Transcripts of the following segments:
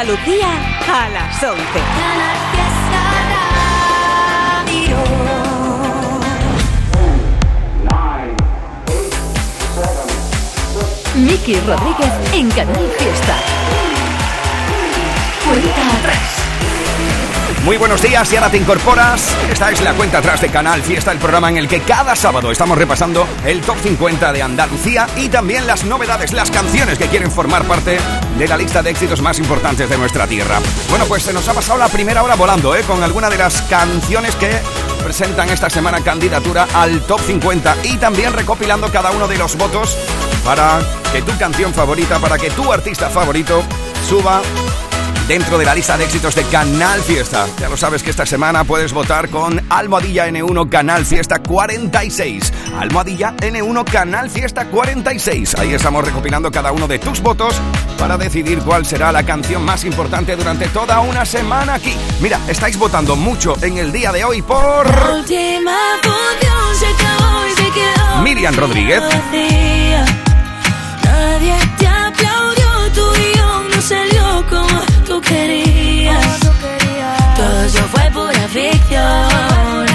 Andalucía a las 11. Miki Rodríguez en Canal Fiesta. Cuenta atrás. Muy buenos días y ahora te incorporas. Esta es la cuenta atrás de Canal Fiesta, el programa en el que cada sábado estamos repasando el top 50 de Andalucía y también las novedades, las canciones que quieren formar parte de la lista de éxitos más importantes de nuestra tierra. Bueno, pues se nos ha pasado la primera hora volando, ¿eh? Con alguna de las canciones que presentan esta semana candidatura al top 50 y también recopilando cada uno de los votos para que tu canción favorita, para que tu artista favorito suba dentro de la lista de éxitos de Canal Fiesta. Ya lo sabes que esta semana puedes votar con Almohadilla N1 Canal Fiesta 46. Almohadilla N1 Canal Fiesta 46. Ahí estamos recopilando cada uno de tus votos para decidir cuál será la canción más importante durante toda una semana aquí. Mira, estáis votando mucho en el día de hoy por... Miriam Rodríguez. Nadie te aplaudió, tu guion no salió como tú querías. Todo eso fue pura ficción.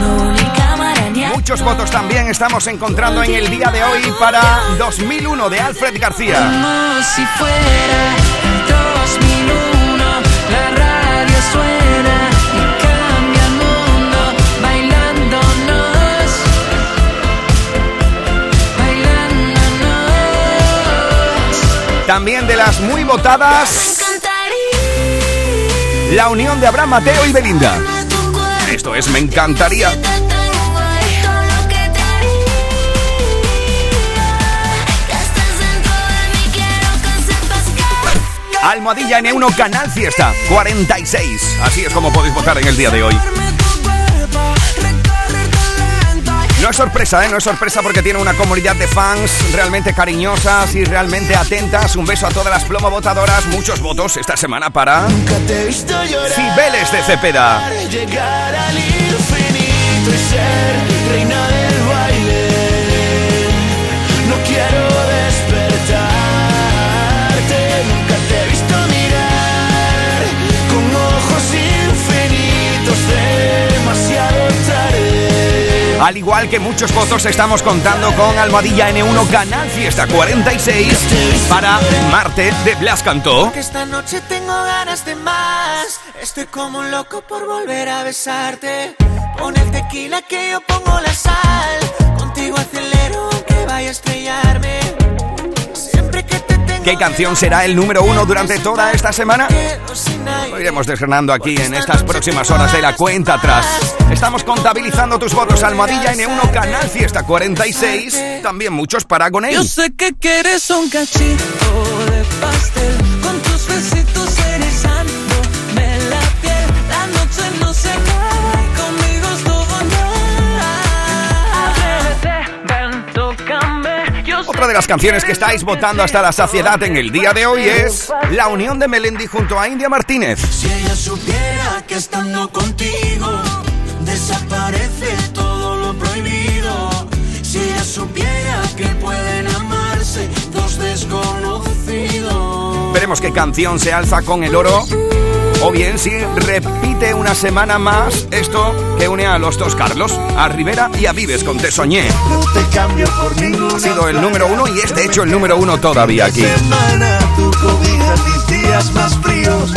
No ni cámara ni Muchos votos también estamos encontrando en el día de hoy para 2001 de Alfred García. Como si fuera 2001, la radio suena y cambia el mundo bailándonos, bailándonos. También de las muy votadas, la unión de Abraham Mateo y Belinda. Esto es Me encantaría. Almohadilla N1 Canal Fiesta 46. Así es como podéis votar en el día de hoy. No es sorpresa, ¿eh? No es sorpresa porque tiene una comunidad de fans realmente cariñosas y realmente atentas. Un beso a todas las plomo votadoras. Muchos votos esta semana para Nunca te he visto llorar. Cibeles de Cepeda. Llegar al infinito y ser reina Al igual que muchos votos, estamos contando con Almohadilla N1 Canal Fiesta 46 para Marte de Blas Cantó. Que esta noche tengo ganas de más. Estoy como un loco por volver a besarte. Pon el tequila que yo pongo la sal. Contigo acelero aunque vaya a estrellarme. Siempre que te tengo. ¿Qué canción será el número uno durante toda esta semana? Lo iremos desgranando aquí en estas próximas horas de la cuenta atrás. Estamos contabilizando tus votos Almohadilla N1 Canal Fiesta 46. También muchos para Gonei. Yo sé que quieres un cachito de pastel con tus besitos erizándome la piel. La noche no se acaba y conmigo es todo Otra de las canciones que estáis votando hasta la saciedad en el día de hoy es La unión de Melendi junto a India Martínez. Si ella supiera que estando contigo desaparece todo lo prohibido. Si ella supiera que pueden amarse dos desconocidos. Veremos qué canción se alza con el oro. O bien si repite una semana más esto que une a los dos Carlos, a Rivera y a Vives con Te Soñé. No te cambio por ninguna Ha sido el número uno y es de hecho el número uno todavía aquí. semana. Tu cobija mis días más fríos.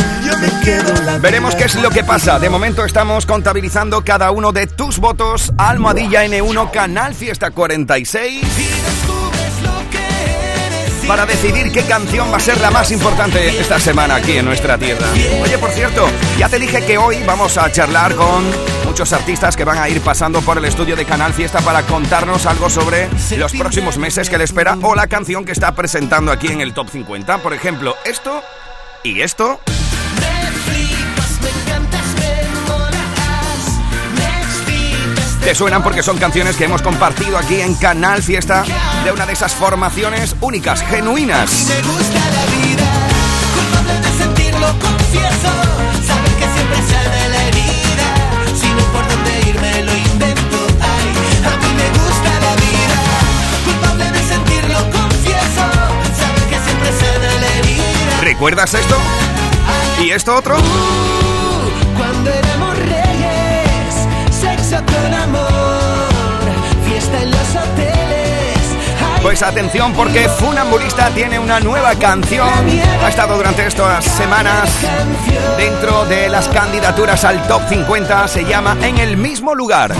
Veremos qué es lo que pasa. De momento estamos contabilizando cada uno de tus votos. Almohadilla N1, Canal Fiesta 46. Para decidir qué canción va a ser la más importante esta semana aquí en nuestra tierra. Oye, por cierto, ya te dije que hoy vamos a charlar con muchos artistas que van a ir pasando por el estudio de Canal Fiesta para contarnos algo sobre los próximos meses que le espera o la canción que está presentando aquí en el Top 50. Por ejemplo, esto y esto. Te suenan porque son canciones que hemos compartido aquí en Canal Fiesta de una de esas formaciones únicas, genuinas. Me gusta la vida, culpable de sentirlo, confieso. Saber que siempre sale de la herida. Si no por dónde irme, lo invento. Ay, a mí me gusta la vida, culpable de sentirlo, confieso. Saber que siempre sale de la herida. ¿Recuerdas esto? ¿Y esto otro? Pues atención porque Funambulista tiene una nueva canción. Ha estado durante estas semanas dentro de las candidaturas al top 50. Se llama En el mismo lugar.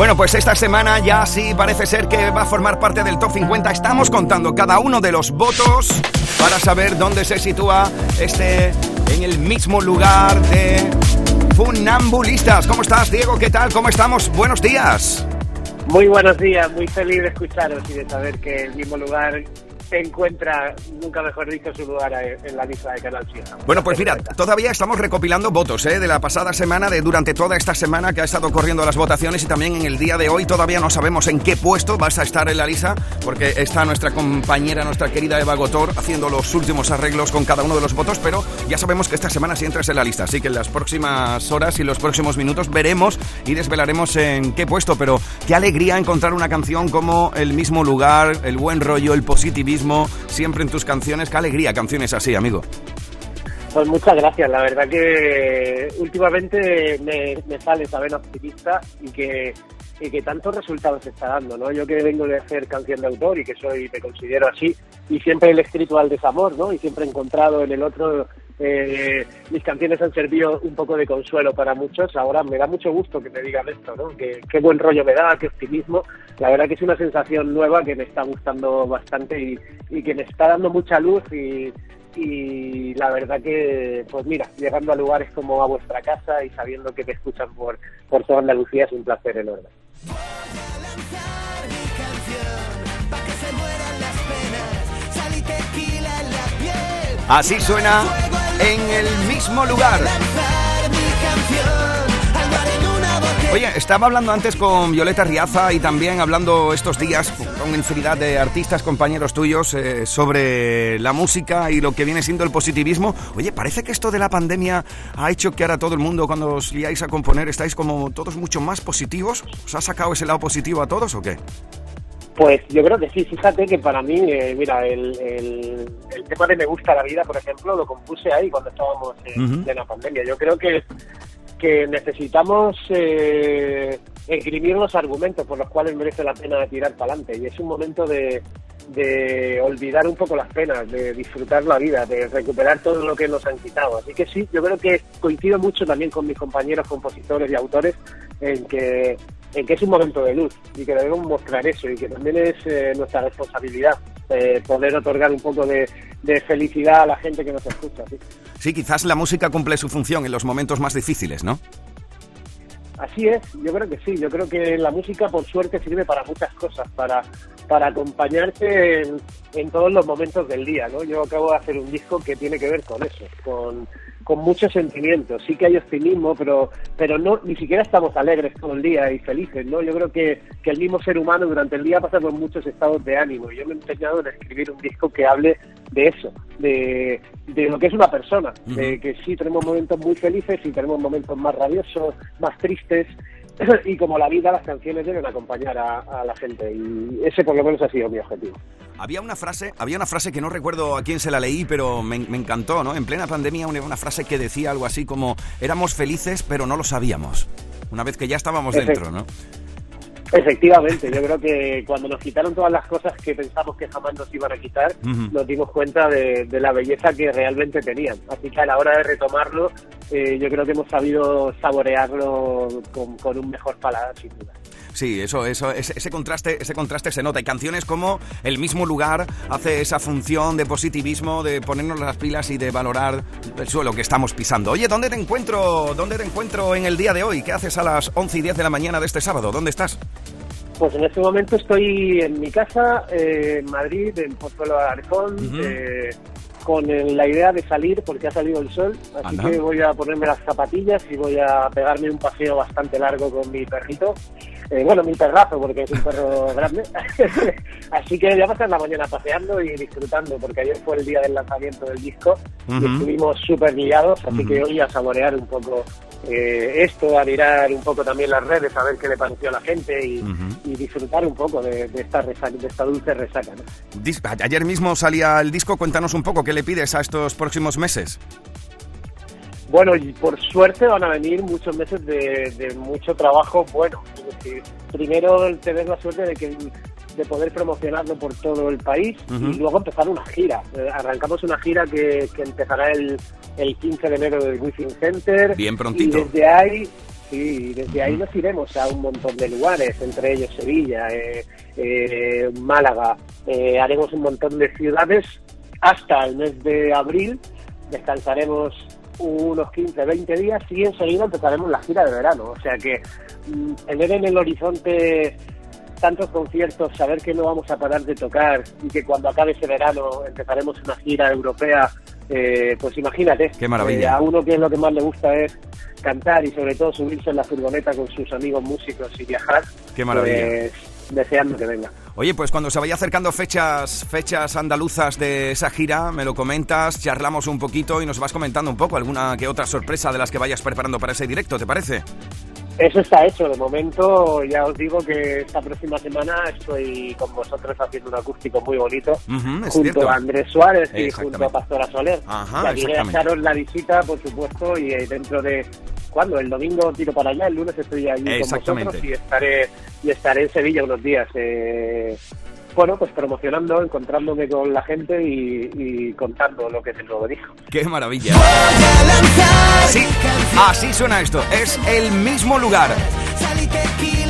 Bueno, pues esta semana ya sí parece ser que va a formar parte del top 50. Estamos contando cada uno de los votos para saber dónde se sitúa este en el mismo lugar de Funambulistas. ¿Cómo estás, Diego? ¿Qué tal? ¿Cómo estamos? Buenos días. Muy buenos días, muy feliz de escucharos y de saber que el mismo lugar encuentra, nunca mejor dicho, su lugar en la lista de Canal Fiesta. Bueno, pues mira, todavía estamos recopilando votos ¿eh? de la pasada semana, de durante toda esta semana que ha estado corriendo las votaciones y también en el día de hoy todavía no sabemos en qué puesto vas a estar en la lista porque está nuestra compañera, nuestra querida Eva Gotor haciendo los últimos arreglos con cada uno de los votos, pero ya sabemos que esta semana sí entras en la lista, así que en las próximas horas y los próximos minutos veremos y desvelaremos en qué puesto, pero qué alegría encontrar una canción como El mismo lugar, el buen rollo, el positivismo, siempre en tus canciones, qué alegría canciones así, amigo. Pues muchas gracias, la verdad que últimamente me, me sale saber optimista y que, y que tantos resultados está dando, ¿no? Yo que vengo de hacer canción de autor y que soy, me considero así, y siempre he escrito al desamor, ¿no? Y siempre he encontrado en el otro eh, mis canciones han servido un poco de consuelo para muchos. Ahora me da mucho gusto que me digan esto, ¿no? Que, qué buen rollo me da, qué optimismo. La verdad que es una sensación nueva que me está gustando bastante y, y que me está dando mucha luz y, y la verdad que, pues mira, llegando a lugares como a vuestra casa y sabiendo que te escuchan por, por toda Andalucía es un placer enorme. Así suena en el mismo lugar. Oye, estaba hablando antes con Violeta Riaza y también hablando estos días con infinidad de artistas, compañeros tuyos, eh, sobre la música y lo que viene siendo el positivismo. Oye, parece que esto de la pandemia ha hecho que ahora todo el mundo, cuando os liáis a componer, estáis como todos mucho más positivos. ¿Os ha sacado ese lado positivo a todos o qué? Pues yo creo que sí, fíjate que para mí, eh, mira, el, el, el tema de Me gusta la vida, por ejemplo, lo compuse ahí cuando estábamos en Ujú. plena pandemia. Yo creo que, que necesitamos eh, esgrimir los argumentos por los cuales merece la pena tirar para adelante. Y es un momento de, de olvidar un poco las penas, de disfrutar la vida, de recuperar todo lo que nos han quitado. Así que sí, yo creo que coincido mucho también con mis compañeros compositores y autores en que en que es un momento de luz y que debemos mostrar eso y que también es eh, nuestra responsabilidad eh, poder otorgar un poco de, de felicidad a la gente que nos escucha. ¿sí? Sí, quizás la música cumple su función en los momentos más difíciles, ¿no? Así es, yo creo que sí, yo creo que la música por suerte sirve para muchas cosas, para, para acompañarte en, en todos los momentos del día, ¿no? Yo acabo de hacer un disco que tiene que ver con eso, con, con muchos sentimientos, sí que hay optimismo, pero, pero no, ni siquiera estamos alegres todo el día y felices, ¿no? Yo creo que, que el mismo ser humano durante el día pasa por muchos estados de ánimo. Yo me he empeñado en escribir un disco que hable de eso, de, de lo que es una persona, de que sí tenemos momentos muy felices y tenemos momentos más rabiosos, más tristes, y como la vida, las canciones deben acompañar a, a la gente y ese por lo menos ha sido mi objetivo. Había una frase, había una frase que no recuerdo a quién se la leí, pero me, me encantó, ¿no? En plena pandemia una, una frase que decía algo así como éramos felices pero no lo sabíamos. Una vez que ya estábamos Efect- dentro, ¿no? Efectivamente, yo creo que cuando nos quitaron todas las cosas que pensamos que jamás nos iban a quitar, Ujú. nos dimos cuenta de, de la belleza que realmente tenían. Así que a la hora de retomarlo, eh, yo creo que hemos sabido saborearlo con, con un mejor paladar, sin duda. Sí, eso, eso, ese, ese contraste, ese contraste se nota. Y canciones como El mismo lugar hace esa función de positivismo, de ponernos las pilas y de valorar el suelo que estamos pisando. Oye, ¿dónde te encuentro? ¿Dónde te encuentro en el día de hoy? ¿Qué haces a las 11 y 10 de la mañana de este sábado? ¿Dónde estás? Pues en este momento estoy en mi casa, eh, en Madrid, en Pozuelo de Alarcón, eh, con el- la idea de salir porque ha salido el sol, así Anda. que voy a ponerme las zapatillas y voy a pegarme un paseo bastante largo con mi perrito Eh, bueno, mi perrazo, porque es un perro grande. Así que voy a pasar la mañana paseando y disfrutando, porque ayer fue el día del lanzamiento del disco y estuvimos súper liados, así que hoy a saborear un poco eh, esto, a mirar un poco también las redes, a ver qué le pareció a la gente y, y disfrutar un poco de, de esta resaca, de esta dulce resaca. ¿no? Ayer mismo salía el disco, cuéntanos un poco, ¿qué le pides a estos próximos meses? Bueno, y por suerte van a venir muchos meses de, de mucho trabajo bueno. Es decir, primero tener la suerte de que de poder promocionarlo por todo el país y luego empezar una gira. Eh, arrancamos una gira que, que empezará el, el 15 de enero del Wizzing Center. Bien prontito. Y desde ahí, sí, desde ahí nos iremos a un montón de lugares, entre ellos Sevilla, eh, eh, Málaga. Haremos un montón de ciudades hasta el mes de abril. Descansaremos unos 15, 20 días y enseguida empezaremos la gira de verano. O sea que mm, tener en el horizonte tantos conciertos, saber que no vamos a parar de tocar y que cuando acabe ese verano empezaremos una gira europea, eh, pues imagínate. Qué maravilla. Eh, a uno que lo que más le gusta es cantar y sobre todo subirse en la furgoneta con sus amigos músicos y viajar. Qué maravilla. Pues, deseando que venga. Oye, pues cuando se vaya acercando fechas, fechas andaluzas de esa gira, me lo comentas, charlamos un poquito y nos vas comentando un poco alguna que otra sorpresa de las que vayas preparando para ese directo, ¿te parece? Eso está hecho. De momento, ya os digo que esta próxima semana estoy con vosotros haciendo un acústico muy bonito. Junto cierto. a Andrés Suárez y junto a Pastora Soler. Ajá, y echaros la visita, por supuesto, y eh, dentro de... ¿Cuándo? El domingo tiro para allá, el lunes estoy allí con vosotros y estaré, y estaré en Sevilla unos días. eh, bueno, pues promocionando, encontrándome con la gente y, contando lo que nuevo disco. ¡Qué maravilla! Sí, así suena esto. Es el mismo lugar.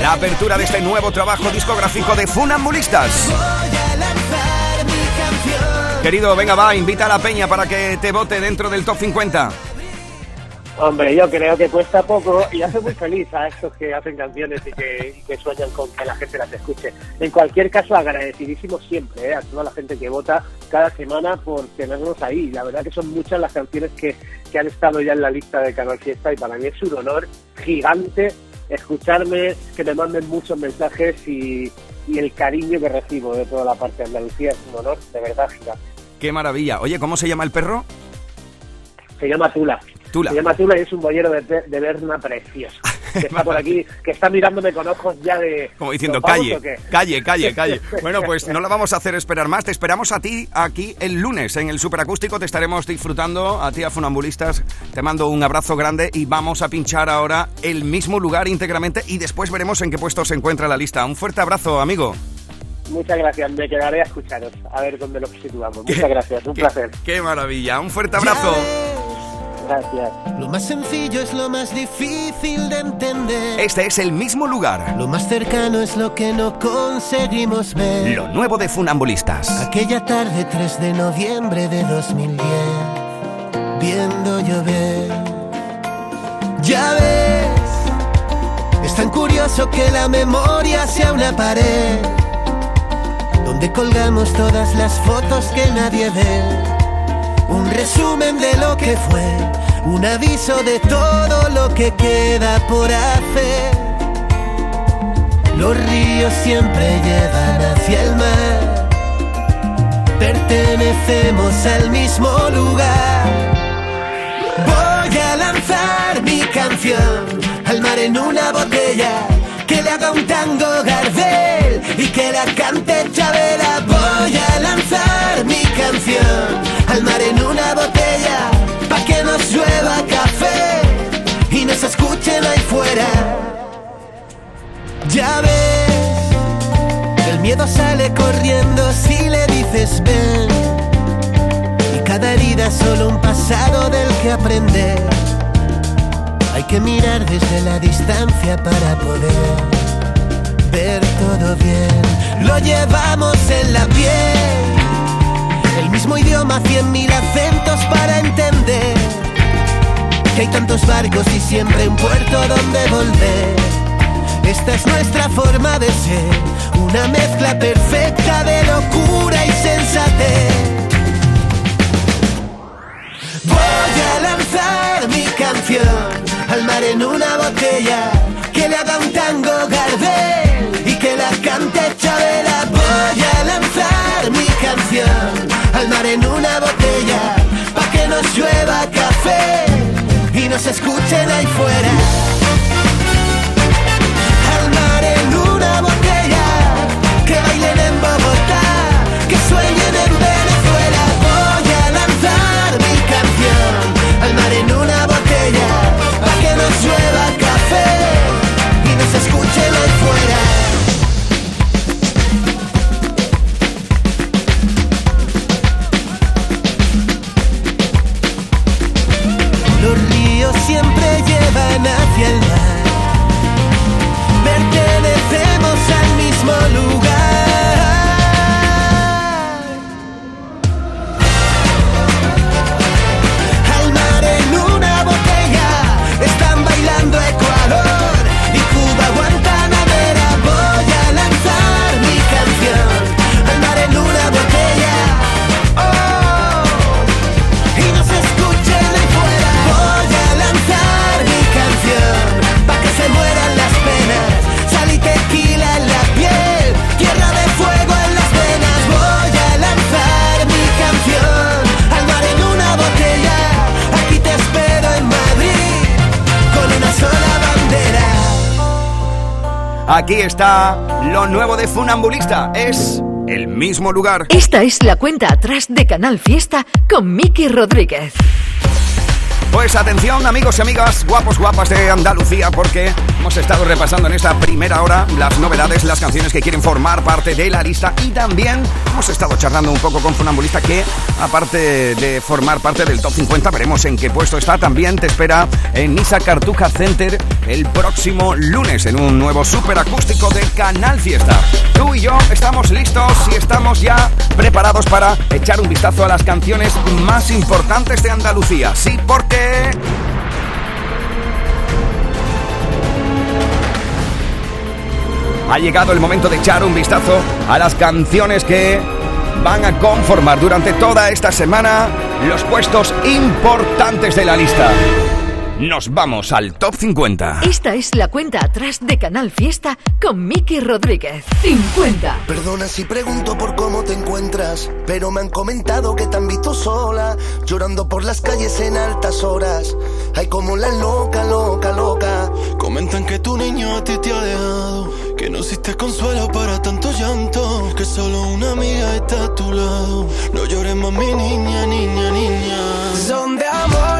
La apertura de este nuevo trabajo discográfico de Funambulistas. Querido, venga, va, invita a la peña para que te vote dentro del top 50. Hombre, yo creo que cuesta poco y hace muy feliz a estos que hacen canciones y que, y que sueñan con que la gente las escuche. En cualquier caso, agradecidísimo siempre ¿eh? a toda la gente que vota cada semana por tenernos ahí. La verdad que son muchas las canciones que, que han estado ya en la lista de Canal Fiesta y para mí es un honor gigante escucharme, que me manden muchos mensajes y, y el cariño que recibo de toda la parte de Andalucía es un honor, de verdad, gigante. ¡Qué maravilla! Oye, ¿cómo se llama el perro? Se llama Tula. Tula. Se llama Tula y es un bollero de, de Berna precioso. Que está por aquí, que está mirándome con ojos ya de... Como diciendo, ¿nos vamos calle, calle, calle, calle. Bueno, pues no la vamos a hacer esperar más. Te esperamos a ti aquí el lunes en el Superacústico. Te estaremos disfrutando. A ti, a Funambulistas, te mando un abrazo grande y vamos a pinchar ahora el mismo lugar íntegramente y después veremos en qué puesto se encuentra la lista. Un fuerte abrazo, amigo. Muchas gracias, me quedaré a escucharos, a ver dónde nos situamos. Muchas gracias, un Qué- placer. Qué maravilla. Un fuerte abrazo. Gracias. Lo más sencillo es lo más difícil de entender. Este es el mismo lugar. Lo más cercano es lo que no conseguimos ver. Lo nuevo de Funambulistas. Aquella tarde 3 de noviembre de 2010, viendo llover. Ya ves, es tan curioso que la memoria sea una pared donde colgamos todas las fotos que nadie ve. Un resumen de lo que fue, un aviso de todo lo que queda por hacer. Los ríos siempre llevan hacia el mar. Pertenecemos al mismo lugar. Voy a lanzar mi canción al mar en una botella. Que le haga un tango Gardel y que la cante Chabela. Voy a lanzar mi canción al mar en una botella. Que llueva café y nos escuchen ahí fuera. Ya ves, el miedo sale corriendo si le dices ven. Y cada herida es solo un pasado del que aprender. Hay que mirar desde la distancia para poder ver todo bien. Lo llevamos en la piel. El mismo idioma, cien mil acentos para entender que hay tantos barcos y siempre un puerto donde volver. Esta es nuestra forma de ser, una mezcla perfecta de locura y sensatez. Voy a lanzar mi canción al mar en una botella, que le haga un tango Gardel y que la cante Chabela. Voy a lanzar mi canción al mar en una botella, pa' que nos llueva café escuchen ahí fuera. Llevan hacia Aquí está lo nuevo de Funambulista. Es el mismo lugar. Esta es la cuenta atrás de Canal Fiesta con Miki Rodríguez. Pues atención amigos y amigas, guapos, guapas de Andalucía, porque hemos estado repasando en esta primera hora las novedades, las canciones que quieren formar parte de la lista y también hemos estado charlando un poco con Funambulista que aparte de formar parte del top 50, veremos en qué puesto está. También te espera en Nisa Cartuja Center el próximo lunes en un nuevo super acústico de Canal Fiesta. Tú y yo estamos listos y estamos ya preparados para echar un vistazo a las canciones más importantes de Andalucía. Sí, porque... Ha llegado el momento de echar un vistazo a las canciones que van a conformar durante toda esta semana los puestos importantes de la lista. Nos vamos al top 50. Esta es la cuenta atrás de Canal Fiesta con Miki Rodríguez. 50. Perdona si pregunto por cómo te encuentras, pero me han comentado que te han visto sola, llorando por las calles en altas horas. Ay, como la loca, loca, loca. Comentan que tu niño a ti te ha dejado, que no existe consuelo para tanto llanto, que solo una amiga está a tu lado. No llores más, mi niña, niña, niña. Son de amores,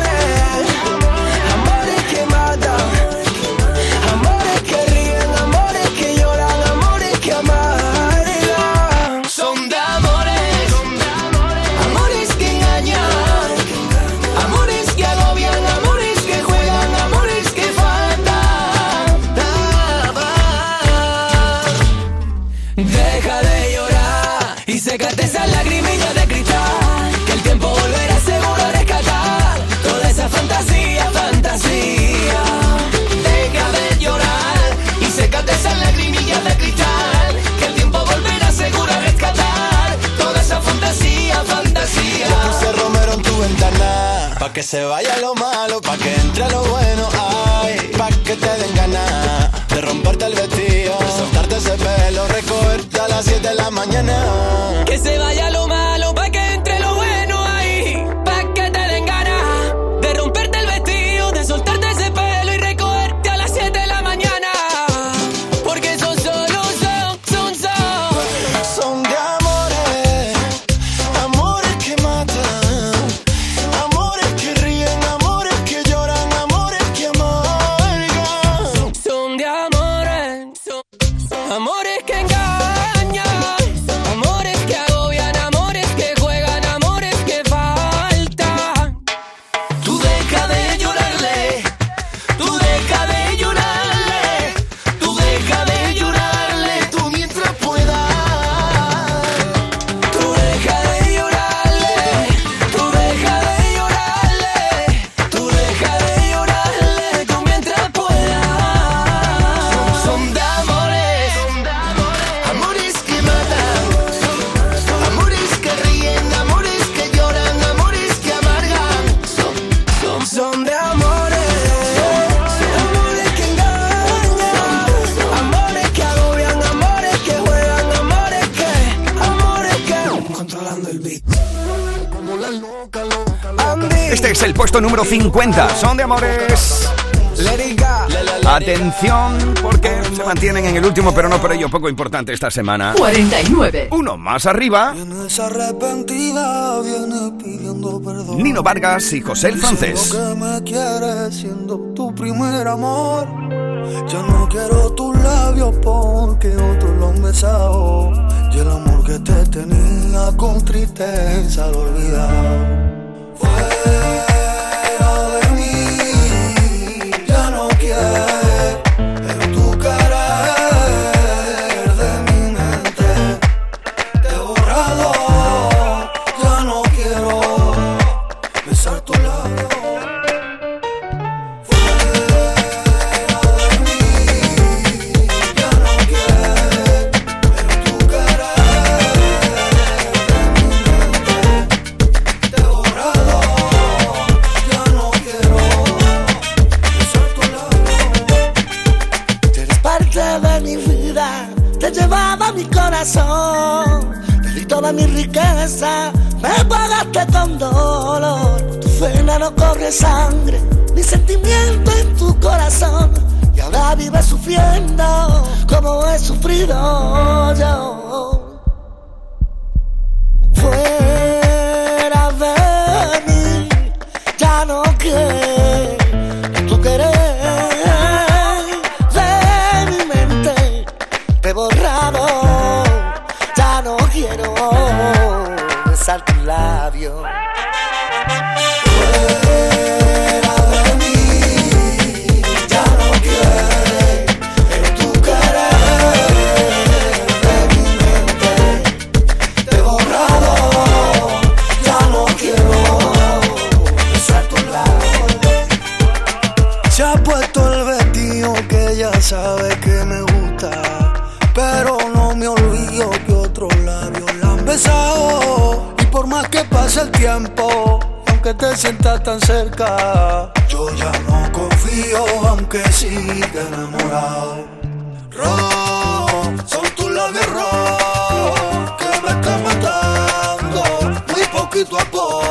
que se vaya lo malo, pa' que entre lo bueno, ay, pa' que te den ganas de romperte el vestido, soltarte ese pelo, recogerte a las 7 de la mañana. Que se vaya lo malo número 50. Son de amores. Atención, porque se mantienen en el último, pero no por ello poco importante esta semana. 49. Uno más arriba. Nino Vargas y José el Francés. que me quieres siendo tu primer amor. Ya no quiero tus labios porque otros lo han besado. Y el amor que te tenía con tristeza lo olvidado. Fuera sabe que me gusta. Pero no me olvido que otros labios la han besado. Y por más que pase el tiempo, aunque te sientas tan cerca, yo ya no confío, aunque siga enamorado. Rojo, son tus labios rojos que me están matando, muy poquito a poco.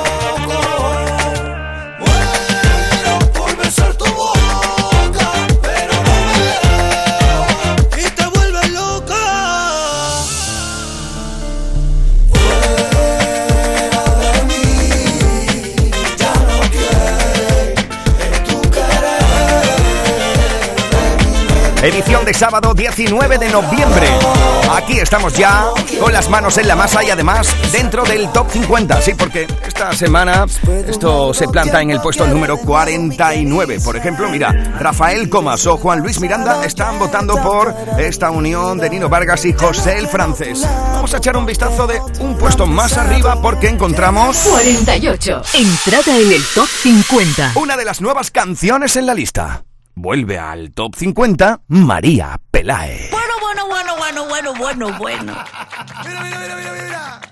Edición de sábado 19 de noviembre. Aquí estamos ya con las manos en la masa y además dentro del top 50. Sí, porque esta semana esto se planta en el puesto número 49. Por ejemplo, mira, Rafael Comas o Juan Luis Miranda están votando por esta unión de Nino Vargas y José el Francés. Vamos a echar un vistazo de un puesto más arriba porque encontramos 48. Entrada en el top 50. una de las nuevas canciones en la lista. Vuelve al top 50 María Pelae. Bueno, bueno, bueno, bueno, bueno, bueno, bueno.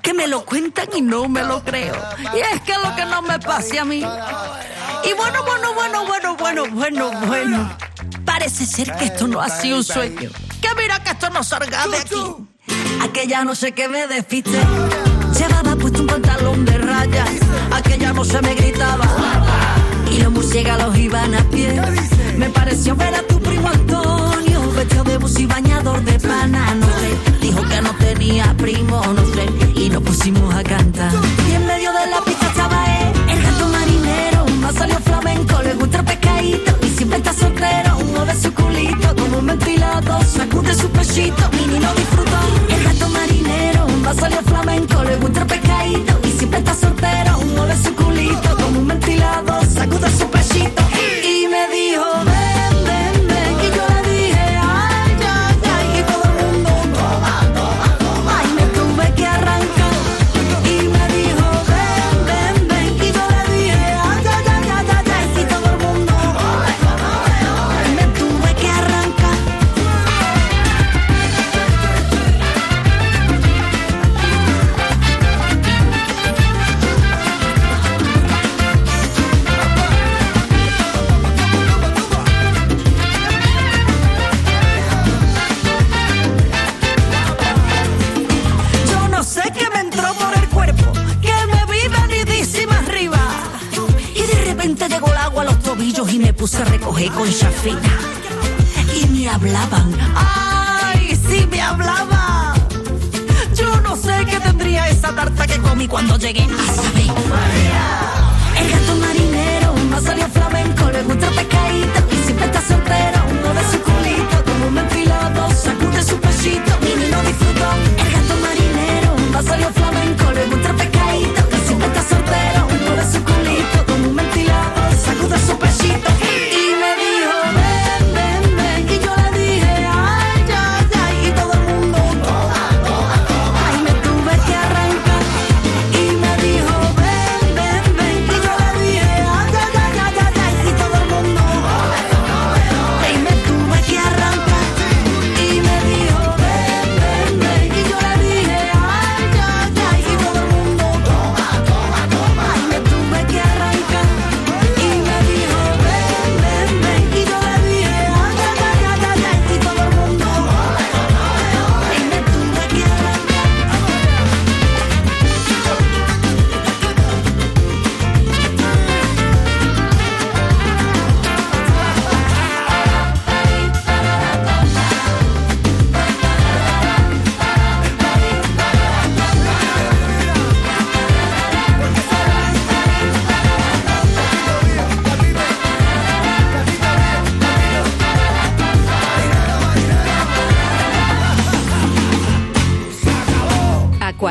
Que me lo cuentan y no me lo creo. Y es que lo que no me pase a mí. Y bueno, bueno, bueno, bueno, bueno, bueno, bueno. Parece ser que esto no ha sido un sueño. Que mira que esto no salga de aquí. Aquella no sé qué me despiste. Llevaba puesto un pantalón de rayas. Aquella no se me gritaba. Y los murciélagos iban a pie. Me pareció ver a tu primo Antonio, vestido de bus y bañador de pana, no sé. Dijo que no tenía primo, no sé. Y nos pusimos a cantar.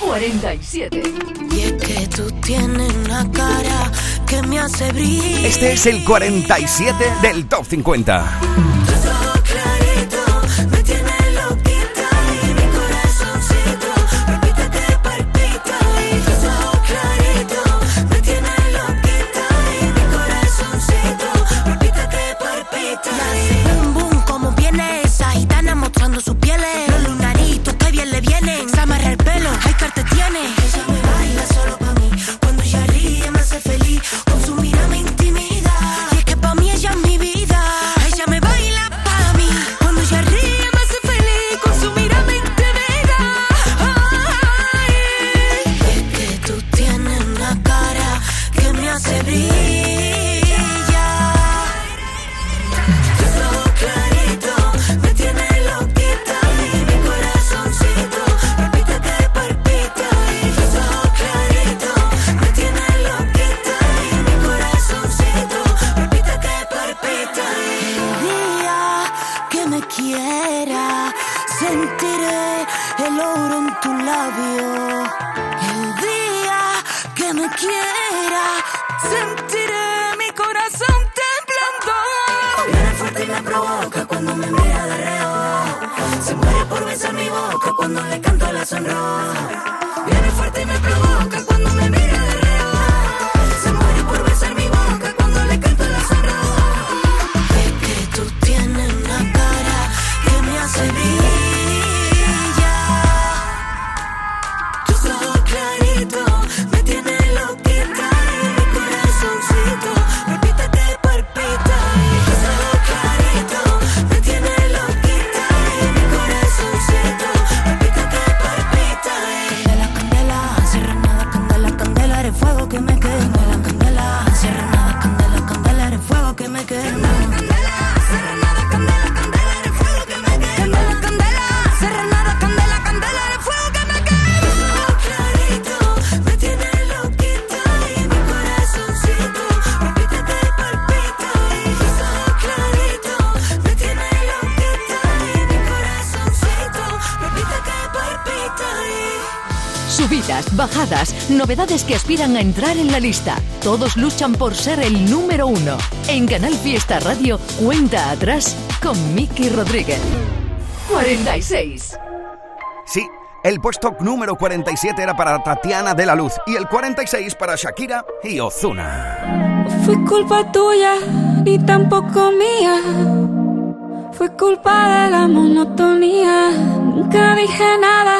47. Y es que tú tienes una cara que me hace brillar. Este es el 47 del Top 50. Novedades que aspiran a entrar en la lista. Todos luchan por ser el número uno. En Canal Fiesta Radio, cuenta atrás con Miki Rodríguez. 46. Sí, el puesto número 47 era para Tatiana de la Luz y el 46 para Shakira y Ozuna. Fue culpa tuya ni tampoco mía. Fue culpa de la monotonía. Nunca dije nada,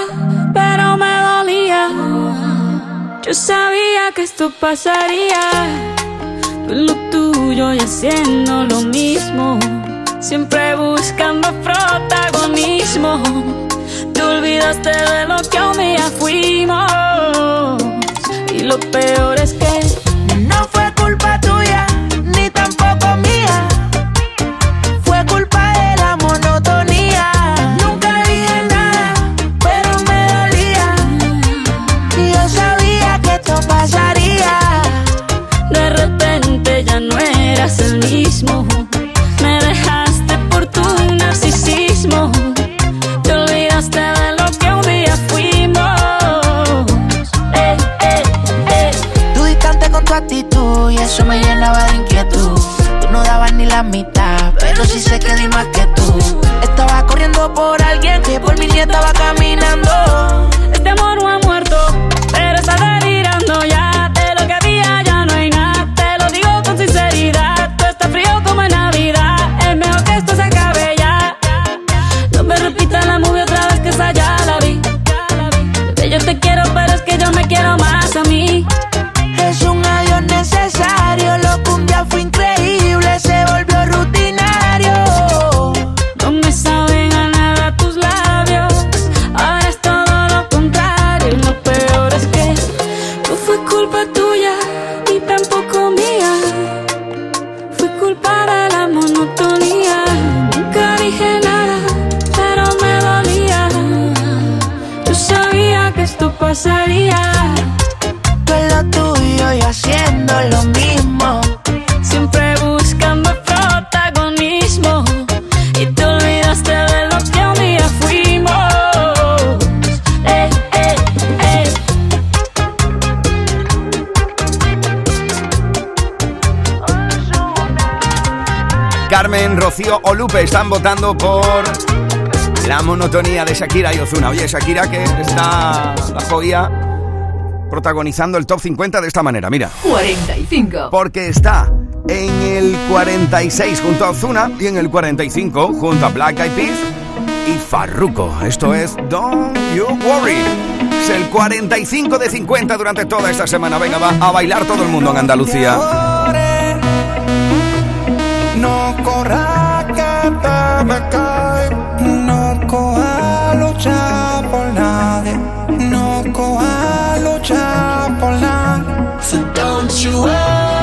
Yo sabía que esto pasaría. Tú lo tuyo y haciendo lo mismo siempre buscando protagonismo. Te olvidaste de lo que un día fuimos. Y lo peor es que sí sé que di más que tú. Estaba corriendo por alguien que por mi nieta estaba caminando. O Lupe están votando por la monotonía de Shakira y Ozuna. Oye, Shakira que está la joya protagonizando el top 50 de esta manera, mira. 45. Porque está en el 46 junto a Ozuna y en el 45 junto a Black Eyed Peas y Farruko. Esto es Don't You Worry. Es el 45 de 50 durante toda esta semana. Venga, va a bailar todo el mundo en Andalucía. No corra que te me coja luchar por nadie, no coja luchar por nadie. So don't you worry,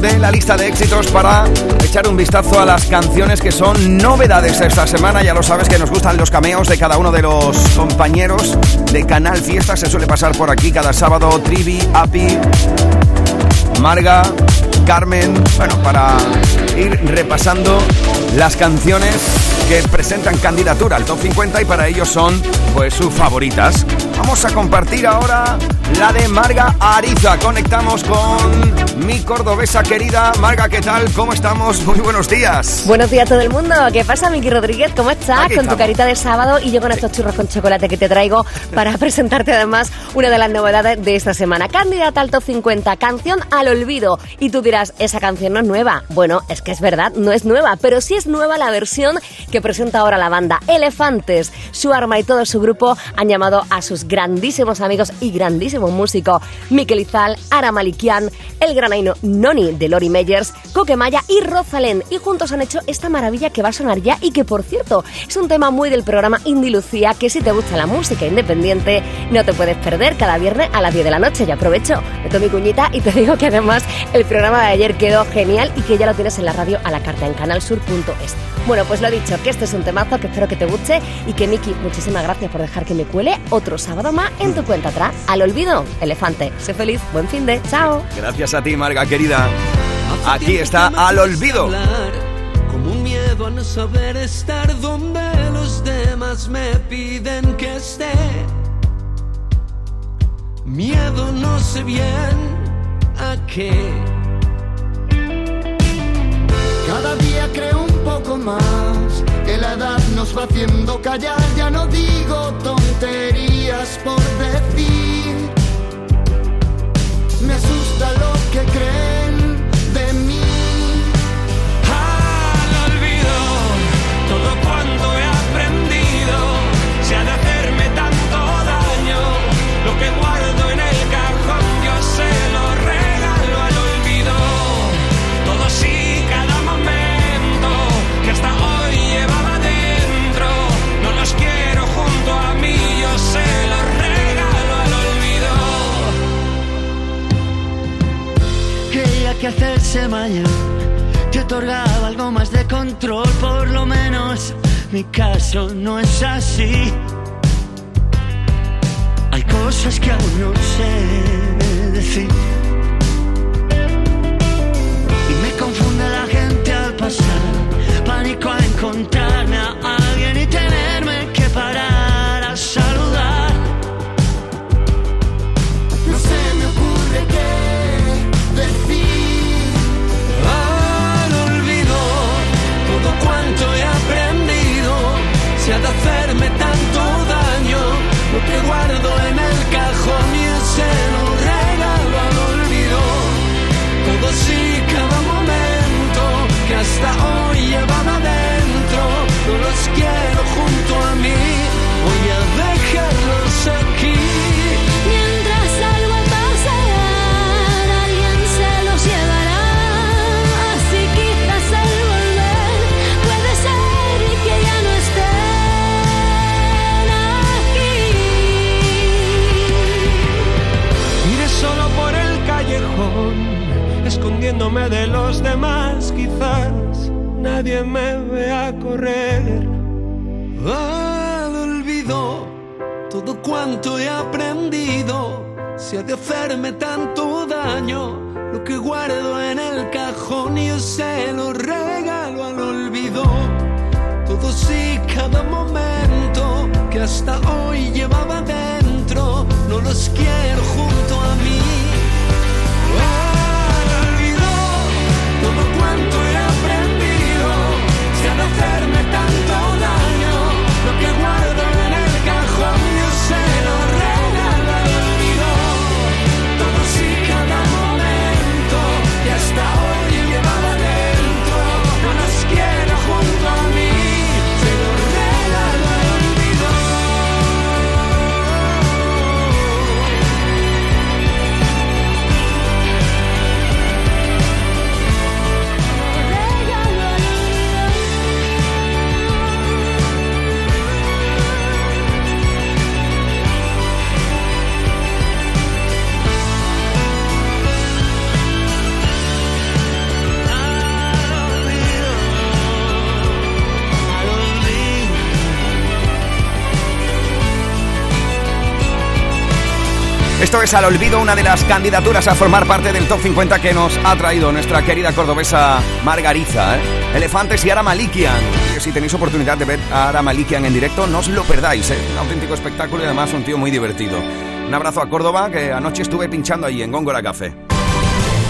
de la lista de éxitos para echar un vistazo a las canciones que son novedades esta semana. Ya lo sabes que nos gustan los cameos de cada uno de los compañeros de Canal Fiesta. Se suele pasar por aquí cada sábado. Trivi, Api, Marga, Carmen. Bueno, para ir repasando las canciones que presentan candidatura al top 50 y para ellos son pues sus favoritas. Vamos a compartir ahora la de Marga Ariza. Conectamos con mi cordobesa querida. Marga, ¿qué tal? ¿Cómo estamos? Muy buenos días. Buenos días a todo el mundo. ¿Qué pasa, Miki Rodríguez? ¿Cómo estás? con tu carita de sábado y yo con estos churros con chocolate que te traigo para presentarte además una de las novedades de esta semana. Candidata al top 50, canción al olvido. Y tú dirás, esa canción no es nueva. Bueno, es que es verdad, no es nueva, pero sí es nueva la versión que presenta ahora la banda Elefantes. Su arma y todo su grupo han llamado a sus grandísimos amigos y grandísimos músicos Miquel Izal, Ara Malikian, el granaino Noni de Lori Meyers, Coquemaya y Rosalén. Y juntos han hecho esta maravilla que va a sonar ya y que, por cierto, es un tema muy del programa Indie Lucía que si te gusta la música independiente no te puedes perder cada viernes a las 10 de la noche. Y aprovecho, meto mi cuñita y te digo que además el programa de ayer quedó genial y que ya lo tienes en la radio a la carta en canalsur.es. Bueno, pues lo dicho, que este es un temazo que espero que te guste y que Miki, muchísimas gracias por dejar que me cuele otro sábado más en tu cuenta atrás. Al olvido, elefante. Sé feliz, buen fin de. Chao. Gracias a ti, Marga querida. Aquí está Al olvido. Como un miedo a no saber estar donde los demás me piden que esté. Miedo no sé bien a qué. Cada día creo un poco más que la edad nos va haciendo callar. Ya no digo tonterías por decir. Me asusta lo que creen caso no es así. aprendido, si ha de hacerme tanto daño, lo que guardo en el cajón yo se lo regalo al olvido. Todos y cada momento que hasta hoy llevaba dentro, no los quiero junto a mí. El olvido, todo cuanto Esto es al olvido una de las candidaturas a formar parte del top 50 que nos ha traído nuestra querida cordobesa Margariza. ¿eh? Elefantes y Ara Malikian. Si tenéis oportunidad de ver a Ara Malikian en directo, no os lo perdáis. ¿eh? Un auténtico espectáculo y además un tío muy divertido. Un abrazo a Córdoba, que anoche estuve pinchando allí en Góngora Café.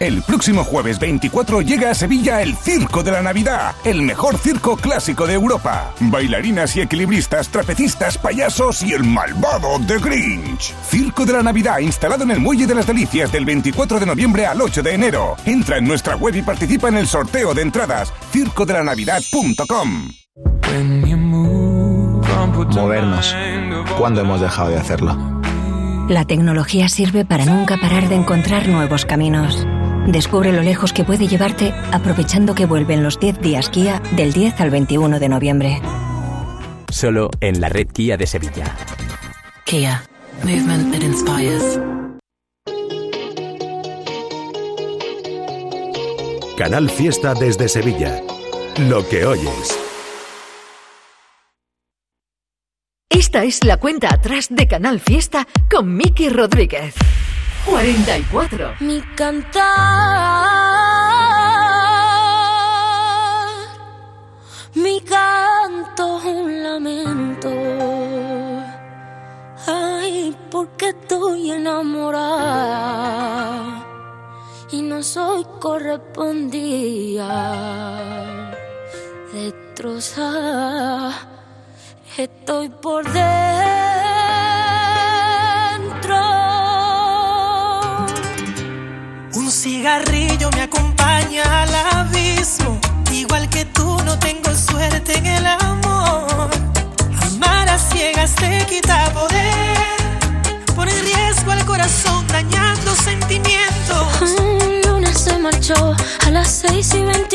El próximo jueves 24 llega a Sevilla el Circo de la Navidad, el mejor circo clásico de Europa. Bailarinas y equilibristas, trapecistas, payasos y el malvado The Grinch. Circo de la Navidad instalado en el Muelle de las Delicias del 24 de noviembre al 8 de enero. Entra en nuestra web y participa en el sorteo de entradas circodelannavidad.com. Movernos. ¿Cuándo hemos dejado de hacerlo? La tecnología sirve para nunca parar de encontrar nuevos caminos. Descubre lo lejos que puede llevarte aprovechando que vuelven los 10 días Kia del 10 al 21 de noviembre. Solo en la red Kia de Sevilla. Kia. Movement that inspires. Canal Fiesta desde Sevilla. Lo que oyes. Esta es la cuenta atrás de Canal Fiesta con Miki Rodríguez. 44. Mi cantar, mi canto es un lamento. Ay, porque estoy enamorada y no soy correspondida. Destrozada, estoy por dentro. Un cigarrillo me acompaña al abismo. Igual que tú, no tengo suerte en el amor. Amar a ciegas te quita poder. Pone en riesgo al corazón, dañando sentimientos. Un lunes se marchó a las 6 y 24.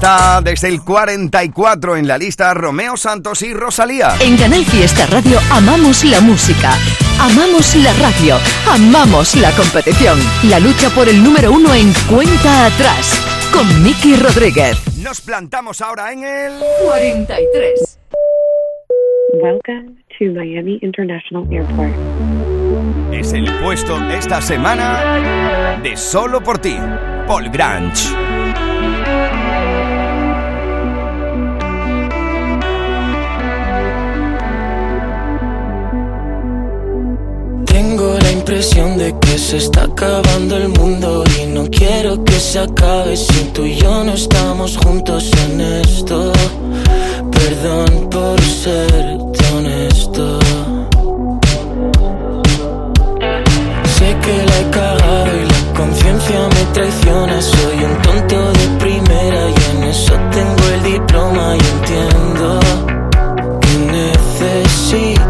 Está desde el 44 en la lista Romeo Santos y Rosalía. En Canal Fiesta Radio amamos la música, amamos la radio, amamos la competición. La lucha por el número uno en cuenta atrás con Miki Rodríguez. Nos plantamos ahora en el 43. Welcome to Miami International Airport. Es el puesto esta semana de Solo por ti, Paul Grange. Impresión de que se está acabando el mundo y no quiero que se acabe si tú y yo no estamos juntos en esto. Perdón por serte honesto. Sé que la he cagado y la conciencia me traiciona. Soy un tonto de primera y en eso tengo el diploma y entiendo que necesitas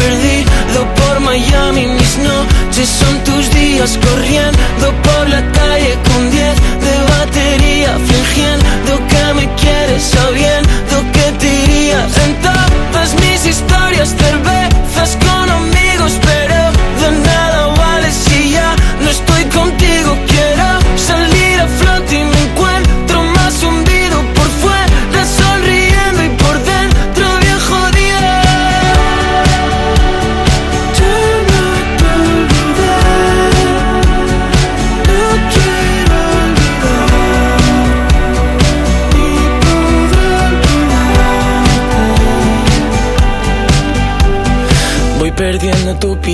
perdido por Miami. Mis noches son tus días corriendo por la calle con 10 de batería, fingiendo que me quieres, sabiendo que te irías en todas mis historias, con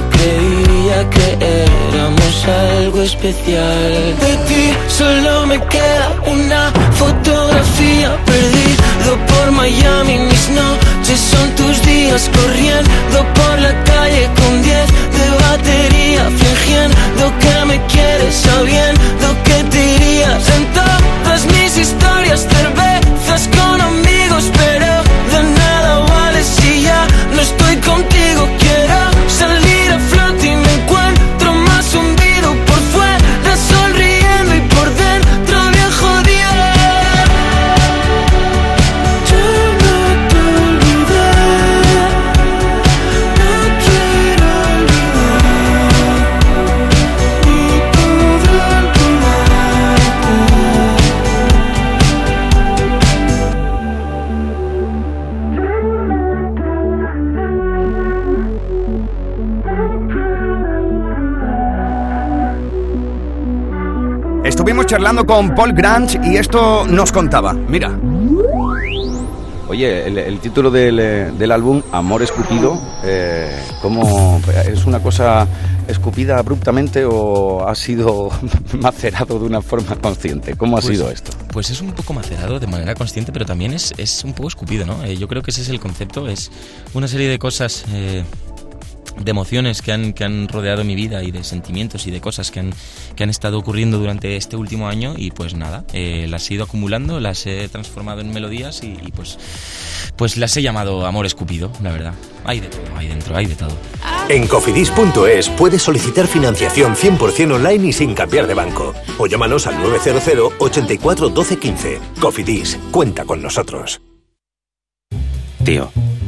creía que éramos algo especial. De ti solo me queda una fotografía perdido por Miami. Mis noches son tus días corriendo por la calle con 10 de batería, fingiendo que me quieres, sabiendo que te irías en todas mis historias, cervezas con amigos, pero de nada vale si ya no estoy contigo. Quiero charlando con Paul Grange y esto nos contaba. Mira. Oye, el, el título del, eh, del álbum, Amor Escupido, eh, ¿cómo, ¿es una cosa escupida abruptamente o ha sido macerado de una forma consciente? ¿Cómo ha Pues- sido esto? Pues es un poco macerado de manera consciente, pero también es, es un poco escupido, ¿no? Eh, yo creo que ese es el concepto, es una serie de cosas eh, de emociones que han, que han rodeado mi vida y de sentimientos y de cosas que han, que han estado ocurriendo durante este último año y pues nada, eh, las he ido acumulando, las he transformado en melodías y, y, pues, pues las he llamado Amor Escupido, la verdad. Hay de todo, hay dentro, hay de todo. En cofidis.es puedes solicitar financiación 100% online y sin cambiar de banco. O llámanos al 900 84 12 15. Cofidis, cuenta con nosotros. Tío,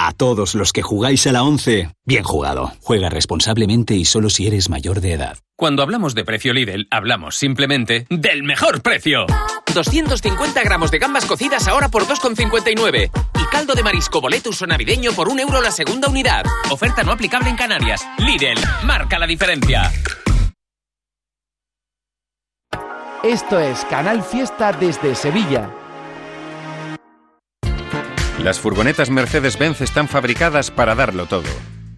A todos los que jugáis a la 11, bien jugado. Juega responsablemente y solo si eres mayor de edad. Cuando hablamos de precio Lidl, hablamos simplemente del mejor precio. 250 gramos de gambas cocidas ahora por 2,59. Y caldo de marisco boletus o navideño por un euro la segunda unidad. Oferta no aplicable en Canarias. Lidl, marca la diferencia. Esto es Canal Fiesta desde Sevilla. Las furgonetas Mercedes-Benz están fabricadas para darlo todo.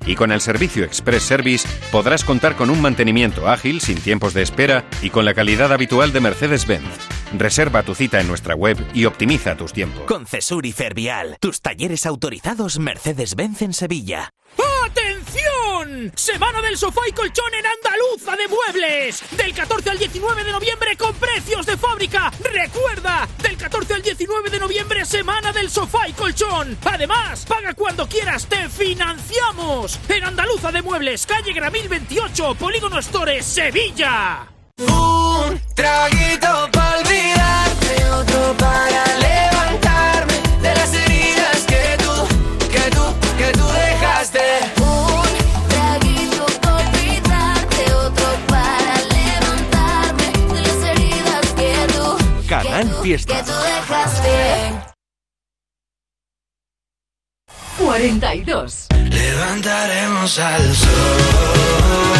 Y con el servicio Express Service podrás contar con un mantenimiento ágil, sin tiempos de espera y con la calidad habitual de Mercedes-Benz. Reserva tu cita en nuestra web y optimiza tus tiempos. Con Cesur y Fervial, tus talleres autorizados Mercedes-Benz en Sevilla. Semana del sofá y colchón en Andaluza de Muebles. Del 14 al 19 de noviembre con precios de fábrica. Recuerda, del 14 al 19 de noviembre, semana del sofá y colchón. Además, paga cuando quieras, te financiamos. En Andaluza de Muebles, calle Gramil 28, Polígono Store, Sevilla. Un traguito para olvidarte, otro para Fiesta. que tú dejaste. 42. Levantaremos al sol,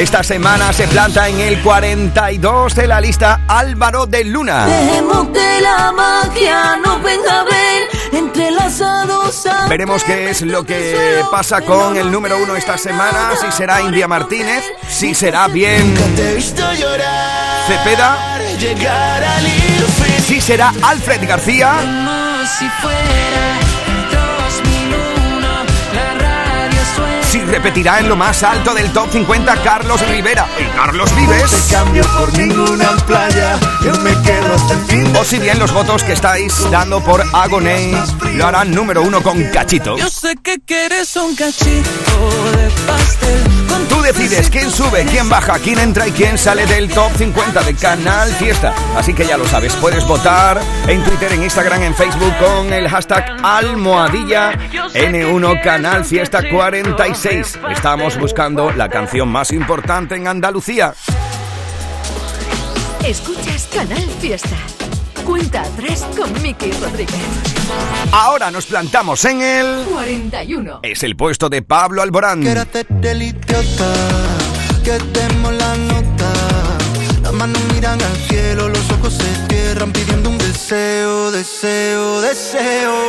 Esta semana se planta en el 42 de la lista Álvaro de Luna. Dejemos que la magia nos venga a ver entrelazados. Veremos qué es lo que pasa con el número uno esta semana, si será India Martínez, si será bien Cepeda, si será Alfred García repetirá en lo más alto del top 50 Carlos Rivera y Carlos Vives. Te cambio por ninguna playa, yo me quedo hasta el fin. O si bien los votos que estáis dando por Agoné lo harán número uno con Cachito. Yo sé que quieres un cachito de pastel. Tú decides quién sube, quién baja, quién entra y quién sale del top 50 de Canal Fiesta. Así que ya lo sabes, puedes votar en Twitter, en Instagram, en Facebook con el hashtag almohadilla N1 Canal Fiesta 46. Estamos buscando la canción más importante en Andalucía. Escuchas Canal Fiesta. Cuenta atrás con Miki Rodríguez. Ahora nos plantamos en el... 41. Es el puesto de Pablo Alborán. Quiero hacerte el idiota, que demos la nota. Las manos miran al cielo, los ojos se cierran pidiendo un deseo, deseo, deseo.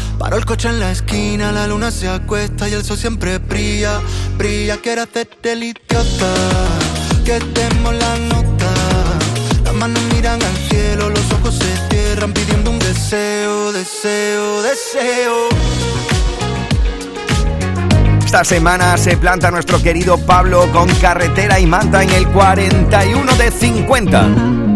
Paro el coche en la esquina, la luna se acuesta y el sol siempre brilla, brilla. Quiero hacerte el idiota, que demos la nota. Las manos miran al cielo, los ojos se cierran pidiendo un deseo, deseo, deseo. Esta semana se planta nuestro querido Pablo con carretera y manta en el 41 de 50.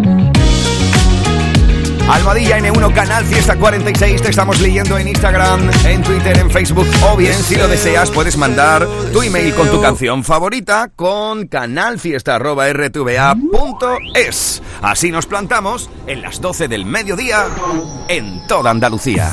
Almohadilla N1 Canal Fiesta 46 te estamos leyendo en Instagram, en Twitter, en Facebook o bien si lo deseas puedes mandar tu email con tu canción favorita con canalfiesta.rtva.es. Así nos plantamos en las 12 del mediodía en toda Andalucía.